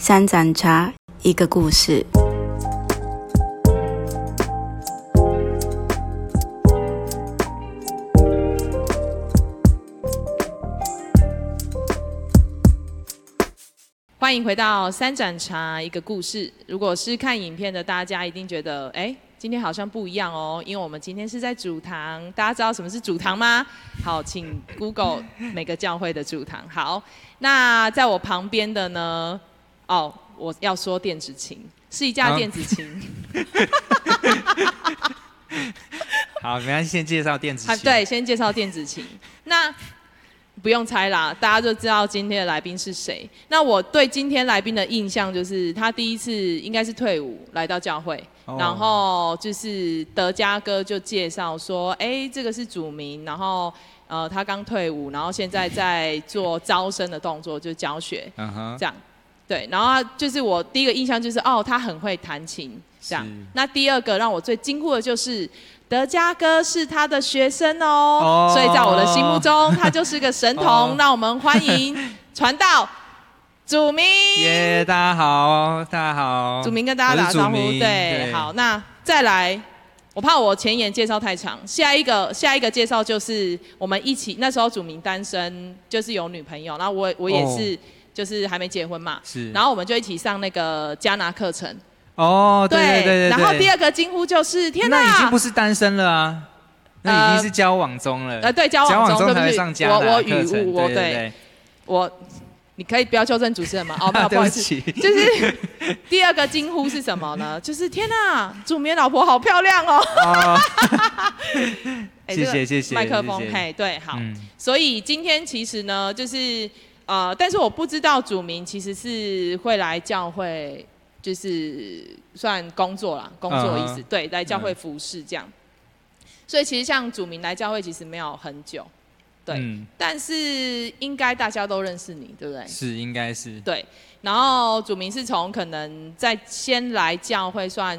三盏茶，一个故事。欢迎回到三盏茶一个故事。如果是看影片的大家，一定觉得哎，今天好像不一样哦，因为我们今天是在主堂。大家知道什么是主堂吗？好，请 Google 每个教会的主堂。好，那在我旁边的呢？哦，我要说电子琴，是一架电子琴。好，没关系，先介绍电子琴。对，先介绍电子琴。那不用猜啦，大家就知道今天的来宾是谁。那我对今天来宾的印象就是，他第一次应该是退伍来到教会，然后就是德嘉哥就介绍说，哎，这个是主名，然后呃他刚退伍，然后现在在做招生的动作，就教学，这样。对，然后就是我第一个印象就是，哦，他很会弹琴，这样。那第二个让我最惊呼的就是。德嘉哥是他的学生哦，所以在我的心目中，他就是个神童。让我们欢迎传道祖明。耶，大家好，大家好。祖明跟大家打招呼，对，好。那再来，我怕我前言介绍太长，下一个下一个介绍就是我们一起那时候祖明单身，就是有女朋友，然后我我也是，就是还没结婚嘛，是。然后我们就一起上那个加拿课程。哦，对对对然后第二个惊呼就是天哪，那已经不是单身了啊，那已经是交往中了。呃，对，交往中才上加我我语误，我对，我你可以不要纠正主持人吗？哦，不好意思，就是第二个惊呼是什么呢？就是天哪，主明老婆好漂亮哦。谢谢谢谢。麦克风，嘿，对，好。所以今天其实呢，就是呃，但是我不知道主明其实是会来教会。就是算工作啦，工作意思，对，来教会服侍这样。所以其实像祖明来教会其实没有很久，对，但是应该大家都认识你，对不对？是，应该是。对，然后祖明是从可能在先来教会算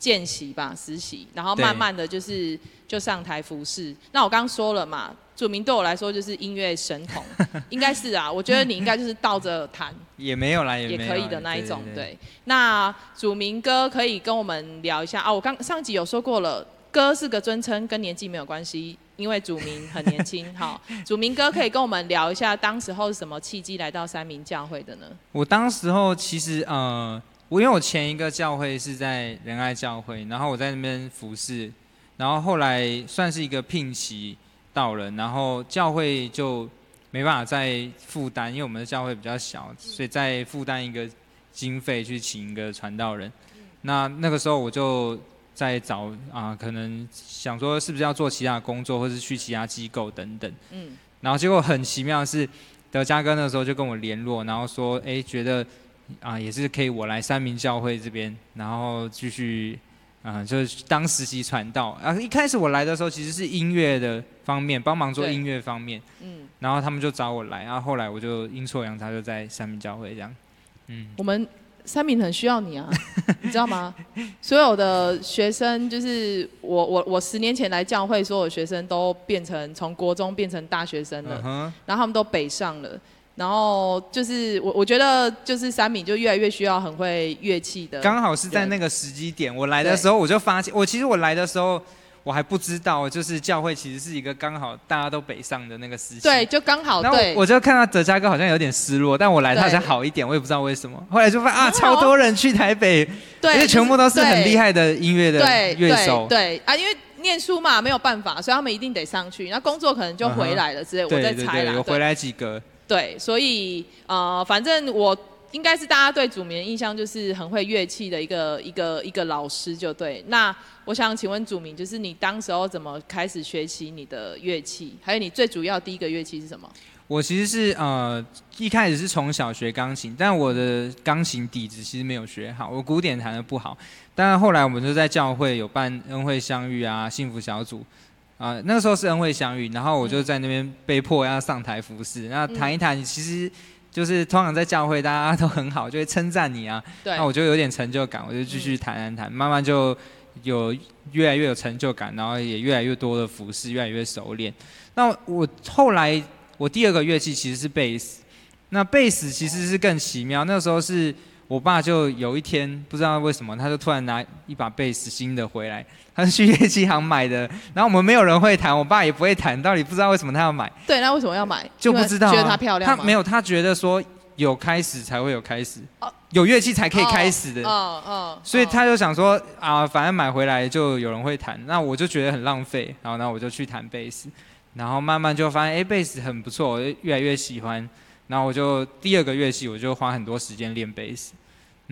见习吧，实习，然后慢慢的就是就上台服侍。那我刚刚说了嘛。祖明对我来说就是音乐神童，应该是啊，我觉得你应该就是倒着弹，也没有啦，也可以的那一种。对，那祖明哥可以跟我们聊一下啊。我刚上集有说过了，哥是个尊称，跟年纪没有关系，因为祖明很年轻。好，祖明哥可以跟我们聊一下，当时候是什么契机来到三明教会的呢？我当时候其实呃，我因为我前一个教会是在仁爱教会，然后我在那边服侍，然后后来算是一个聘期。到了，然后教会就没办法再负担，因为我们的教会比较小，所以再负担一个经费去请一个传道人。那那个时候我就在找啊，可能想说是不是要做其他工作，或是去其他机构等等。嗯。然后结果很奇妙的是，德嘉哥那时候就跟我联络，然后说，哎，觉得啊也是可以我来三明教会这边，然后继续。啊，就是当实习传道啊！一开始我来的时候，其实是音乐的方面，帮忙做音乐方面。嗯。然后他们就找我来，然后后来我就阴错阳差就在三明教会这样。嗯。我们三明很需要你啊，你知道吗？所有的学生，就是我我我十年前来教会，所有学生都变成从国中变成大学生了，然后他们都北上了。然后就是我，我觉得就是三米就越来越需要很会乐器的。刚好是在那个时机点，我来的时候我就发现，我其实我来的时候我还不知道，就是教会其实是一个刚好大家都北上的那个时期。对，就刚好。对。我就看到德嘉哥好像有点失落，但我来他好像好一点，我也不知道为什么。后来就发现啊，超多人去台北，对，因为全部都是很厉害的音乐的乐手。对啊，因为念书嘛没有办法，所以他们一定得上去。那工作可能就回来了之类，我在猜啦。有回来几个。对，所以呃，反正我应该是大家对祖明的印象就是很会乐器的一个一个一个老师，就对。那我想请问祖明，就是你当时候怎么开始学习你的乐器？还有你最主要第一个乐器是什么？我其实是呃一开始是从小学钢琴，但我的钢琴底子其实没有学好，我古典弹的不好。但后来我们就在教会有办恩惠相遇啊，幸福小组。啊，那个时候是恩惠相遇，然后我就在那边被迫要上台服侍，那谈一谈，其实就是通常在教会大家都很好，就会称赞你啊，那我就有点成就感，我就继续谈谈谈，慢慢就有越来越有成就感，然后也越来越多的服侍，越来越熟练。那我后来我第二个乐器其实是贝斯，那贝斯其实是更奇妙，那时候是我爸就有一天不知道为什么，他就突然拿一把贝斯新的回来，他是去乐器行买的，然后我们没有人会弹，我爸也不会弹，到底不知道为什么他要买，对，那为什么要买？就不知道、啊，觉得它漂亮吗他没有，他觉得说有开始才会有开始，哦有乐器才可以开始的。哦哦，所以他就想说啊，反正买回来就有人会弹，那我就觉得很浪费，然后呢我就去弹贝斯，然后慢慢就发现哎贝斯很不错，我就越来越喜欢，然后我就第二个乐器我就花很多时间练贝斯，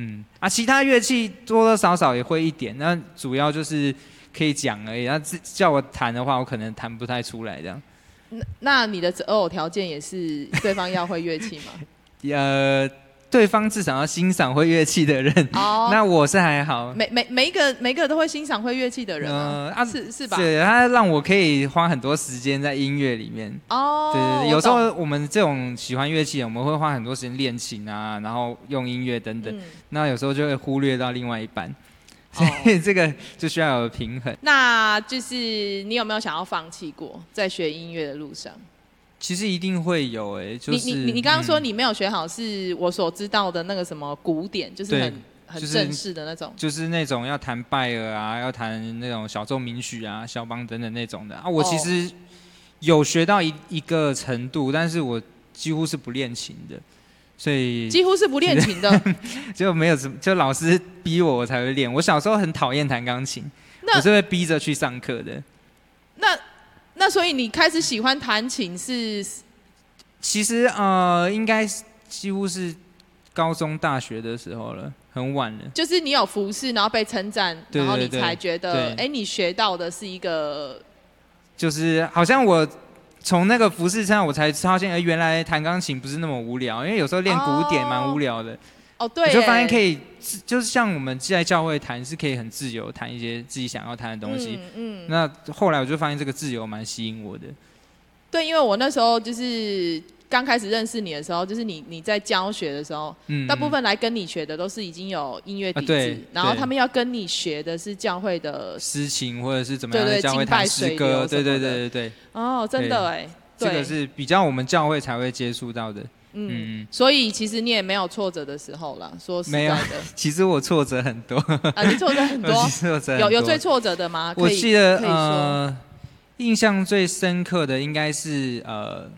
嗯啊其他乐器多多少少也会一点，那主要就是可以讲而已，那自叫我弹的话我可能弹不太出来这样，那那你的择偶条件也是对方要会乐器吗？呃对方至少要欣赏会乐器的人，哦，那我是还好。每每每一个每一个都会欣赏会乐器的人啊，呃啊是是吧？对，他让我可以花很多时间在音乐里面。哦，对对有时候我们这种喜欢乐器的，我们会花很多时间练琴啊，然后用音乐等等。嗯那有时候就会忽略到另外一半，所哦以 这个就需要有平衡。那就是你有没有想要放弃过在学音乐的路上？其实一定会有诶、就是你你你你刚刚说嗯你没有学好，是我所知道的那个什么古典，就是很很正式的那种。就是那种要弹拜尔啊，要弹那种小奏鸣曲啊、肖邦等等那种的啊。我其哦实有学到一一个程度，但是我几乎是不练琴的，所以几乎是不练琴的，就没有什么，就老师逼我我才会练。我小时候很讨厌弹钢琴，那我是被逼着去上课的。那那所以你开始喜欢弹琴是其实呃，应该几乎是高中、大学的时候了，很晚了。就是你有服饰，然后被称赞，然后你才觉得，对哎，你学到的是一个就是好像我从那个服饰上，我才发现，哎，原来弹钢琴不是那么无聊，因为有时候练古典蛮无聊的。哦，对耶，我就发现可以，就是像我们在教会谈，是可以很自由谈一些自己想要谈的东西。嗯嗯，那后来我就发现这个自由蛮吸引我的。对，因为我那时候就是刚开始认识你的时候，就是你你在教学的时候，嗯，大部分来跟你学的都是已经有音乐底子，然后他们要跟你学的是教会的诗情或者是怎么样对对的教会敬拜弹诗歌，对对对对对，哦，真的哎，这个是比较我们教会才会接触到的。嗯，嗯，所以其实你也没有挫折的时候了，说实在没有的，其实我挫折很多，啊，你挫折很多？其，实挫折很多。有有最挫折的吗？我记得呃，印象最深刻的应该是呃，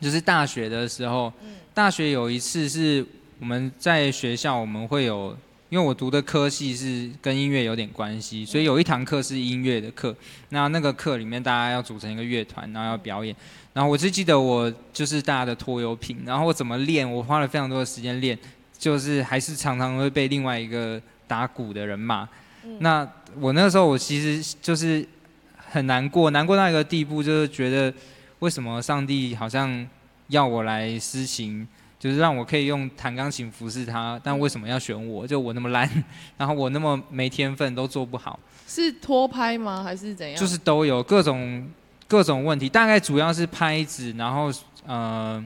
就是大学的时候，嗯。大学有一次是我们在学校我们会有，因为我读的科系是跟音乐有点关系，所以有一堂课是音乐的课。那那个课里面大家要组成一个乐团，然后要表演。然后我就记得我就是大家的拖油瓶，然后我怎么练，我花了非常多的时间练，就是还是常常会被另外一个打鼓的人骂。那我那时候我其实就是很难过，难过到一个地步，就是觉得为什么上帝好像要我来施行，就是让我可以用弹钢琴服侍他，但为什么要选我？就我那么烂，然后我那么没天分，都做不好，是拖拍吗？还是怎样？就是都有各种各种问题，大概主要是拍子，然后呃，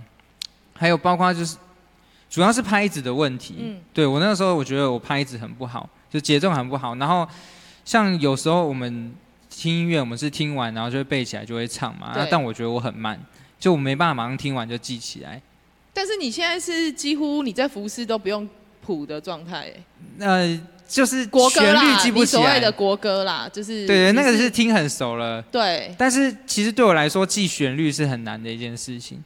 还有包括就是主要是拍子的问题。嗯对我那个时候，我觉得我拍子很不好，就节奏很不好。然后像有时候我们听音乐，我们是听完然后就会背起来，就会唱嘛。但我觉得我很慢，就我没办法马上听完就记起来。但是你现在是几乎你在服饰都不用谱的状态，哎，呃，就是国歌旋律啦，记不起来。你所谓的国歌啦，就是对对，那个是听很熟了。对但是其实对我来说，记旋律是很难的一件事情。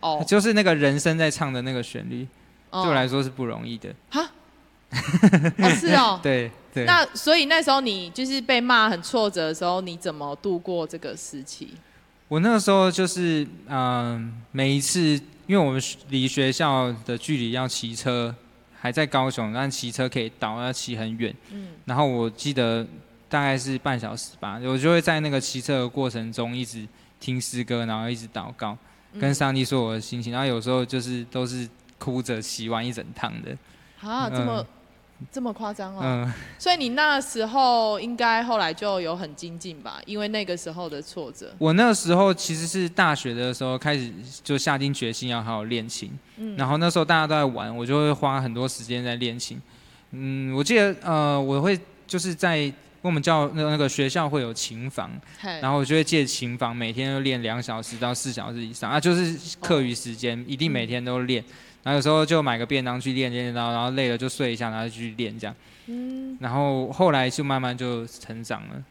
哦，就是那个人声在唱的那个旋律，哦对我来说是不容易的。哦是哦，对对。那所以那时候你就是被骂很挫折的时候，你怎么度过这个时期？我那个时候就是嗯、每一次，因为我们离学校的距离要骑车，还在高雄，但骑车可以到，要骑很远。嗯然后我记得大概是半小时吧，我就会在那个骑车的过程中一直听诗歌，然后一直祷告，跟嗯上帝说我的心情。然后有时候就是都是哭着骑完一整趟的。啊，这么、这么夸张哦。嗯，所以你那时候应该后来就有很精进吧，因为那个时候的挫折。我那时候其实是大学的时候开始就下定决心要好好练琴，嗯然后那时候大家都在玩，我就会花很多时间在练琴。嗯，我记得呃，我会就是在我们教那那个学校会有琴房，嘿然后我就会借琴房，每天都练两小时到四小时以上啊，就是课余时间一定每天都练。然后有时候就买个便当去练练练到，然后累了就睡一下，然后继续练这样。嗯，然后后来就慢慢就成长了。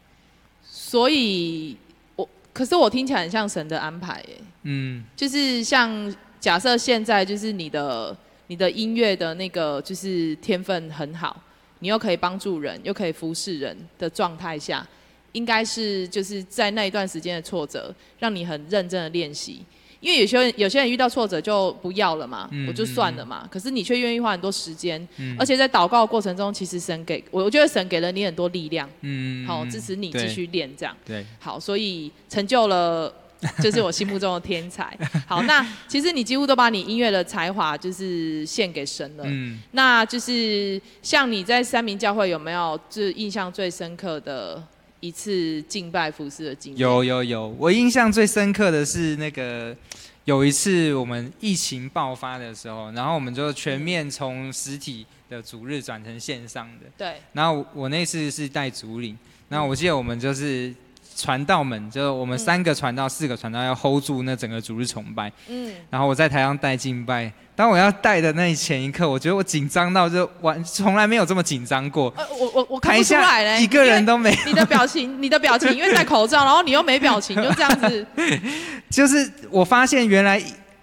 所以我可是我听起来很像神的安排耶，嗯，就是像假设现在就是你的你的音乐的那个就是天分很好，你又可以帮助人，又可以服侍人的状态下，应该是就是在那一段时间的挫折，让你很认真的练习。因为有些人有些人遇到挫折就不要了嘛，嗯我就算了嘛。可是你却愿意花很多时间，嗯而且在祷告的过程中，其实神给我，我觉得神给了你很多力量，嗯，好、嗯支持你对继续练这样。对，好，所以成就了，就是我心目中的天才。好，那其实你几乎都把你音乐的才华就是献给神了。嗯，那就是像你在三明教会有没有就是印象最深刻的一次敬拜服饰的经验？有有有，我印象最深刻的是那个有一次我们疫情爆发的时候，然后我们就全面从实体的主日转成线上的。对，然后我那次是带主领，然后我记得我们就是传道们，就是我们三个传道、四个传道要 hold 住那整个主日崇拜。嗯，然后我在台上带敬拜，当我要带的那前一刻，我觉得我紧张到就完，从来没有这么紧张过。呃，我我我看台不出来下嘞，一个人都没，你的表情，你的表情，因为戴口罩，然后你又没表情，就这样子。就是我发现原来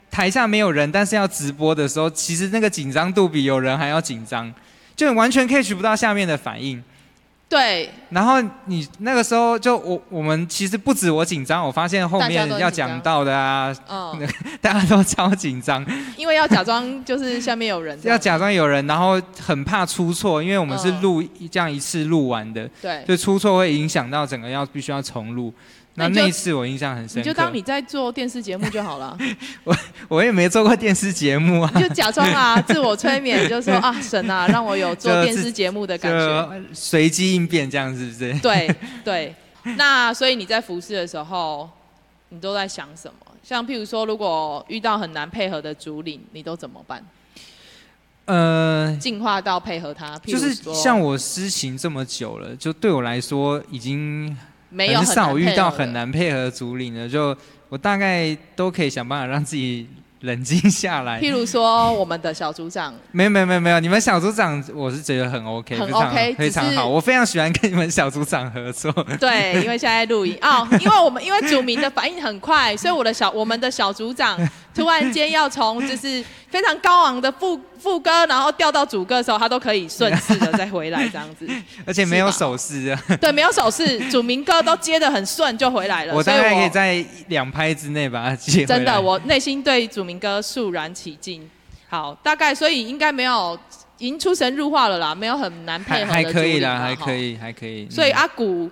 台下没有人，但是要直播的时候，其实那个紧张度比有人还要紧张，就你完全 catch 不到下面的反应。对，然后你那个时候就我我们其实不止我紧张，我发现后面要讲到的啊，嗯，大家都超紧张，因为要假装就是下面有人，要假装有人，然后很怕出错，因为我们是嗯。录这样一次录完的，对，就出错会影响到整个要必须要重录。那那次我印象很深刻，你就当你在做电视节目就好了。我我也没做过电视节目啊，你就假装啊，自我催眠，就说啊，神啊，让我有做电视节目的感觉。随机应变这样是不是？对 对，那所以你在服侍的时候，你都在想什么？像譬如说，如果遇到很难配合的主领，你都怎么办？呃，进化到配合他，譬就是像我施行这么久了，就对我来说已经没有很少遇到很难配合的主领的，就我大概都可以想办法让自己冷静下来。譬如说，我们的小组长，没有没有没有没有，你们小组长我是觉得很 OK，很 OK，非常好，我非常喜欢跟你们小组长合作。对，因为现在录影哦，因为我们因为主民的反应很快，所以我的小我们的小组长突然间要从就是非常高昂的副副歌，然后调到主歌的时候，他都可以顺势的再回来这样子。而且没有手势啊，对，没有手势，主民歌都接的很顺就回来了。我大概可以在两拍之内把它接。真的，我内心对主民歌肃然起敬。好，大概所以应该没有已经出神入化了啦，没有很难配还合的还可以啦，还可。以，还可以。所以嗯阿古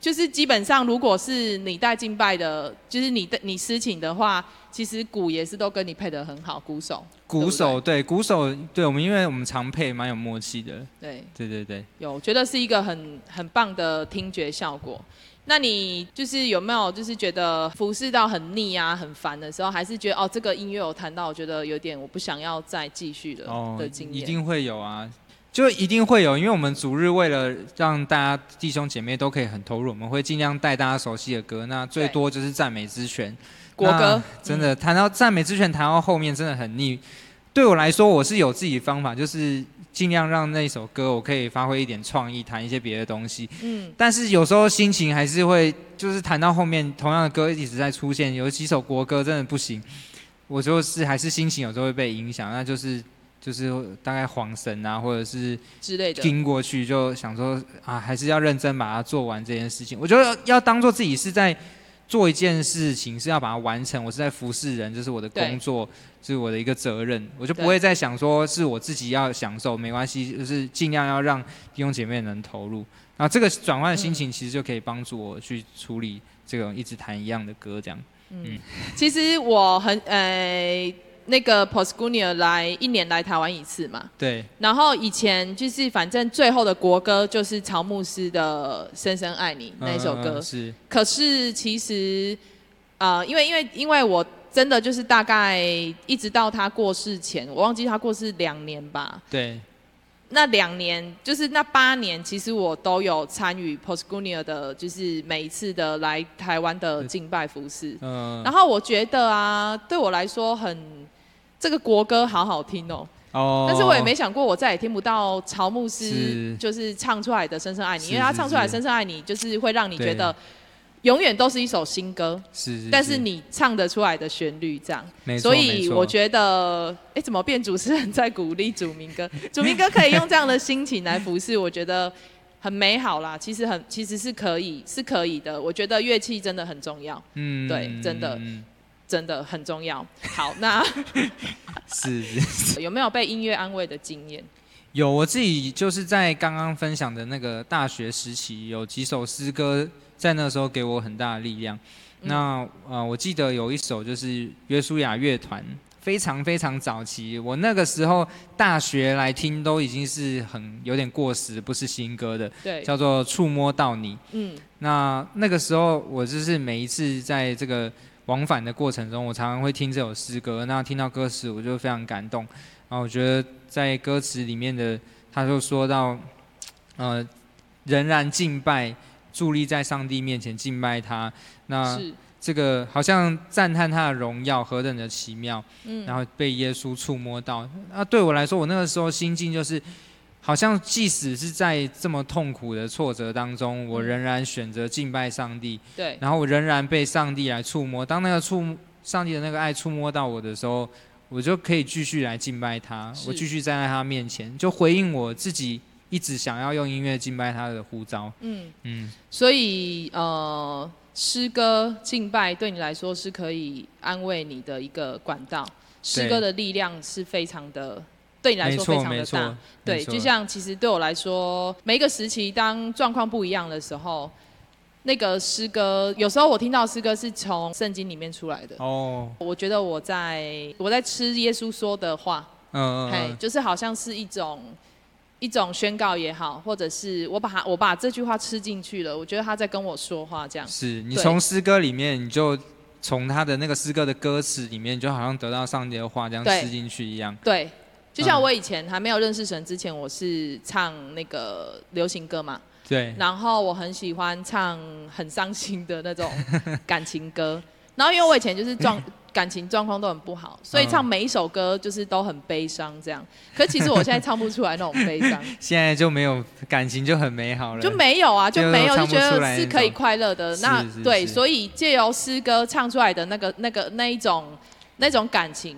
就是基本上，如果是你带敬拜的，就是你的你私请的话，其实鼓也是都跟你配得很好，鼓手。鼓手对鼓手对我们，因为我们常配蛮有默契的。对，对对对，有觉得是一个很很棒的听觉效果。那你就是有没有就是觉得服侍到很腻啊、很烦的时候，还是觉得哦这个音乐我弹到，我觉得有点我不想要再继续的、的经验？哦一定会有啊，就一定会有，因为我们主日为了让大家弟兄姐妹都可以很投入，我们会尽量带大家熟悉的歌，那最多就是赞美之泉。国歌真的谈到赞美之泉，谈到后面真的很腻。对我来说，我是有自己的方法，就是尽量让那首歌我可以发挥一点创意，弹一些别的东西。嗯，但是有时候心情还是会，就是弹到后面同样的歌一直在出现，有几首国歌真的不行，我就是还是心情有时候会被影响，那就是就是大概晃神啊，或者是之类的。听过去就想说啊，还是要认真把它做完这件事情。我觉得要当做自己是在做一件事情，是要把它完成，我是在服侍人，这是我的工作，是我的一个责任，我就不会再想说是我自己要享受，没关系，就是尽量要让弟兄姐妹能投入。然后这个转换的心情，其实就可以帮助我去处理这种一直弹一样的歌，这样。嗯。其实我很呃，那个 Posgunia 来一年来台湾一次嘛，对，然后以前就是反正最后的国歌就是曹牧师的《深深爱你》那一首歌，嗯嗯是。可是其实呃，因为因为因为我真的就是大概一直到他过世前，我忘记他过世两年吧，对，那两年，就是那八年，其实我都有参与 Postgunia 的，就是每一次的来台湾的敬拜服饰。嗯，然后我觉得啊，对我来说很这个国歌好好听哦。哦，但是我也没想过，我再也听不到曹牧师就是唱出来的《深深爱你》，因为他唱出来《是深深爱你》就是会让你觉得永远都是一首新歌，是是，但是你唱得出来的旋律这样。所以我觉得，哎，怎么变主持人在鼓励主民歌？主民歌可以用这样的心情来服侍，我觉得很美好啦。其实很，其实是可以，是可以的。我觉得乐器真的很重要，嗯对真的嗯真的很重要。好，那 是是。有没有被音乐安慰的经验？有，我自己就是在刚刚分享的那个大学时期，有几首诗歌在那时候给我很大的力量。嗯那呃，我记得有一首就是约书亚乐团，非常非常早期，我那个时候大学来听都已经是很有点过时，不是新歌的，对，叫做《触摸到你》。嗯，那那个时候我就是每一次在这个往返的过程中，我常常会听这首诗歌，那听到歌词我就非常感动。然后我觉得在歌词里面的，他就说到，呃，仍然敬拜，伫立在上帝面前敬拜他。那，这个好像赞叹他的荣耀何等的奇妙，嗯，然后被耶稣触摸到。那对我来说，我那个时候心境就是，好像即使是在这么痛苦的挫折当中，我嗯仍然选择敬拜上帝，对，然后我仍然被上帝来触摸。当那个触上帝的那个爱触摸到我的时候，我就可以继续来敬拜他，我继续站在他面前，就回应我自己一直想要用音乐敬拜他的呼召。嗯，嗯，所以呃，诗歌敬拜对你来说是可以安慰你的一个管道，诗歌的力量是非常的。对你来说非常的大，，对，就像其实对我来说，每一个时期当状况不一样的时候，那个诗歌有时候我听到诗歌是从圣经里面出来的，哦，我觉得我在我在吃耶稣说的话，嗯嗯，就是好像是一种一种宣告也好，或者是我把它我把这句话吃进去了，我觉得他在跟我说话这样。是你从诗歌里面，你就从他的那个诗歌的歌词里面，就好像得到上帝的话，这样吃进去一样。对，就像嗯。我以前还没有认识神之前，我是唱那个流行歌嘛，对，然后我很喜欢唱很伤心的那种 感情歌，然后因为我以前就是状 感情状况都很不好，所以嗯唱每一首歌就是都很悲伤这样。可其实我现在唱不出来那种悲伤，现在就没有感情就很美好了。就没有啊，就就没有，就觉得是可以快乐的。那对，所以借由诗歌唱出来的那个、那个、那一种、那种感情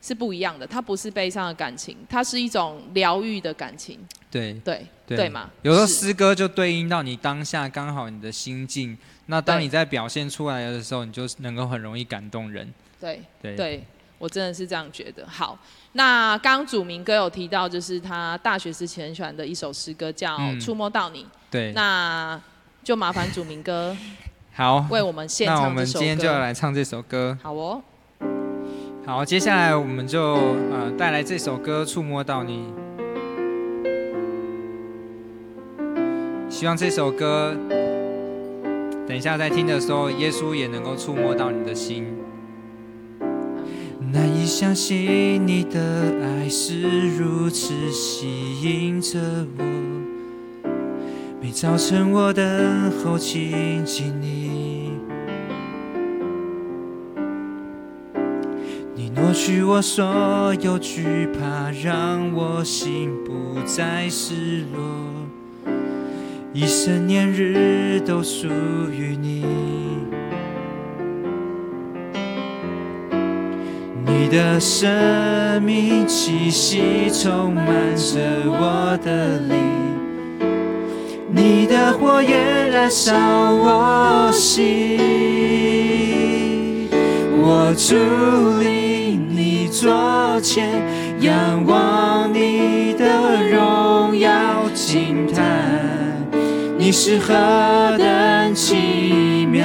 是不一样的。它不是悲伤的感情，它是一种疗愈的感情。对对对对嘛？有时候诗歌就对应到你当下刚好你的心境，那当你在表现出来的时候，你就能够很容易感动人。对对，对，我真的是这样觉得。好，那刚刚祖明哥有提到，就是他大学之前很喜欢的一首诗歌叫嗯《触摸到你》，对，那就麻烦祖明哥 好，为我们献那我唱这首们今天就要。来唱这首歌。好哦，好，接下来我们就呃带来这首歌《触摸到你》，希望这首歌等一下在听的时候，耶稣也能够触摸到你的心。难以相信你的爱是如此吸引着我，每早晨我等候亲近你。抹去我所有惧怕，让我心不再失落，一生年日都属于你。你的生命气息充满着我的灵，你的火焰燃烧我心。我伫立你座前，仰望你的荣耀，惊叹你是何等奇妙。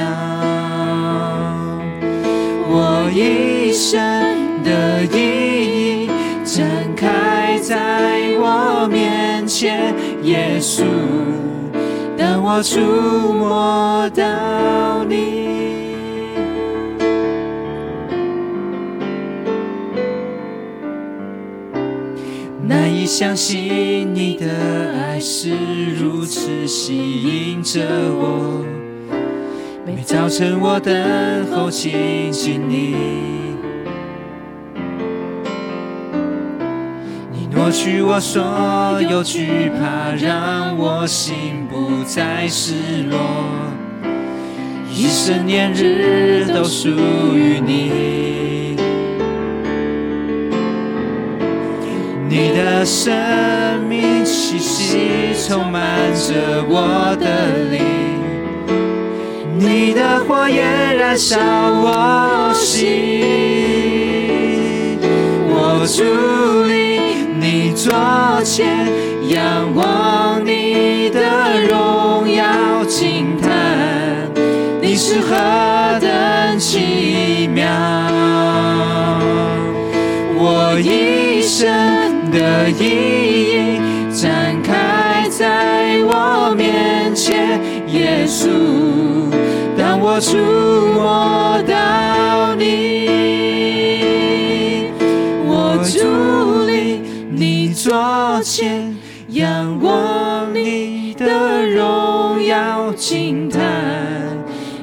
我一生的意义展开在我面前，耶稣，当我触摸到你。相信你的爱是如此吸引着我。每早晨我等候亲近你，你挪去我所有惧怕，让我心不再失落。一生年日都属于你，你的生命气息充满着我的灵。你的火焰燃烧我心，我伫立你左前，仰望你的荣耀，惊叹你是何等奇妙。我一生的意义展开在我面前，耶稣。当我触摸到你，我伫立你左前，仰望你的荣耀，惊叹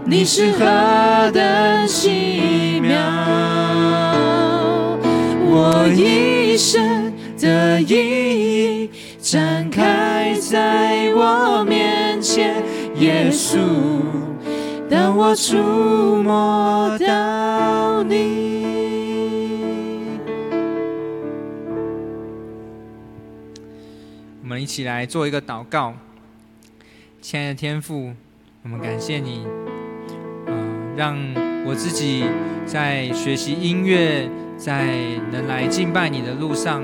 你是何等奇妙。我一生的意义展开在我面前，耶稣。当我触摸到你，我们一起来做一个祷告。亲爱的天父，我们感谢你，嗯，让我自己在学习音乐，在能来敬拜你的路上，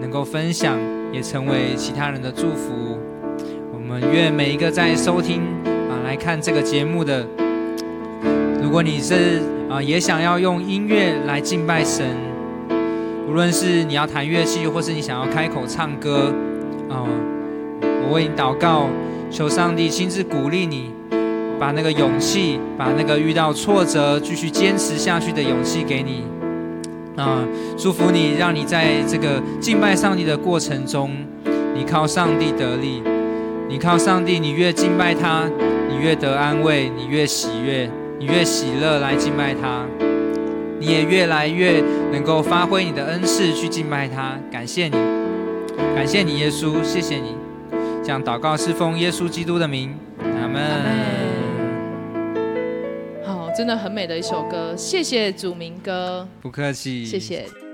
能够分享，也成为其他人的祝福。我们愿每一个在收听啊。来看这个节目的，如果你是啊，也想要用音乐来敬拜神，无论是你要弹乐器，或是你想要开口唱歌，啊，我为你祷告，求上帝亲自鼓励你，把那个勇气，把那个遇到挫折继续坚持下去的勇气给你，啊，祝福你，让你在这个敬拜上帝的过程中，你靠上帝得力，你靠上帝，你越敬拜他。你越得安慰，你越喜悦，你越喜乐来敬拜他，你也越来越能够发挥你的恩赐去敬拜他。感谢你，感谢你，耶稣，谢谢你。这样祷告是奉耶稣基督的名，阿门。好，真的很美的一首歌，谢谢祖明哥，不客气，谢谢。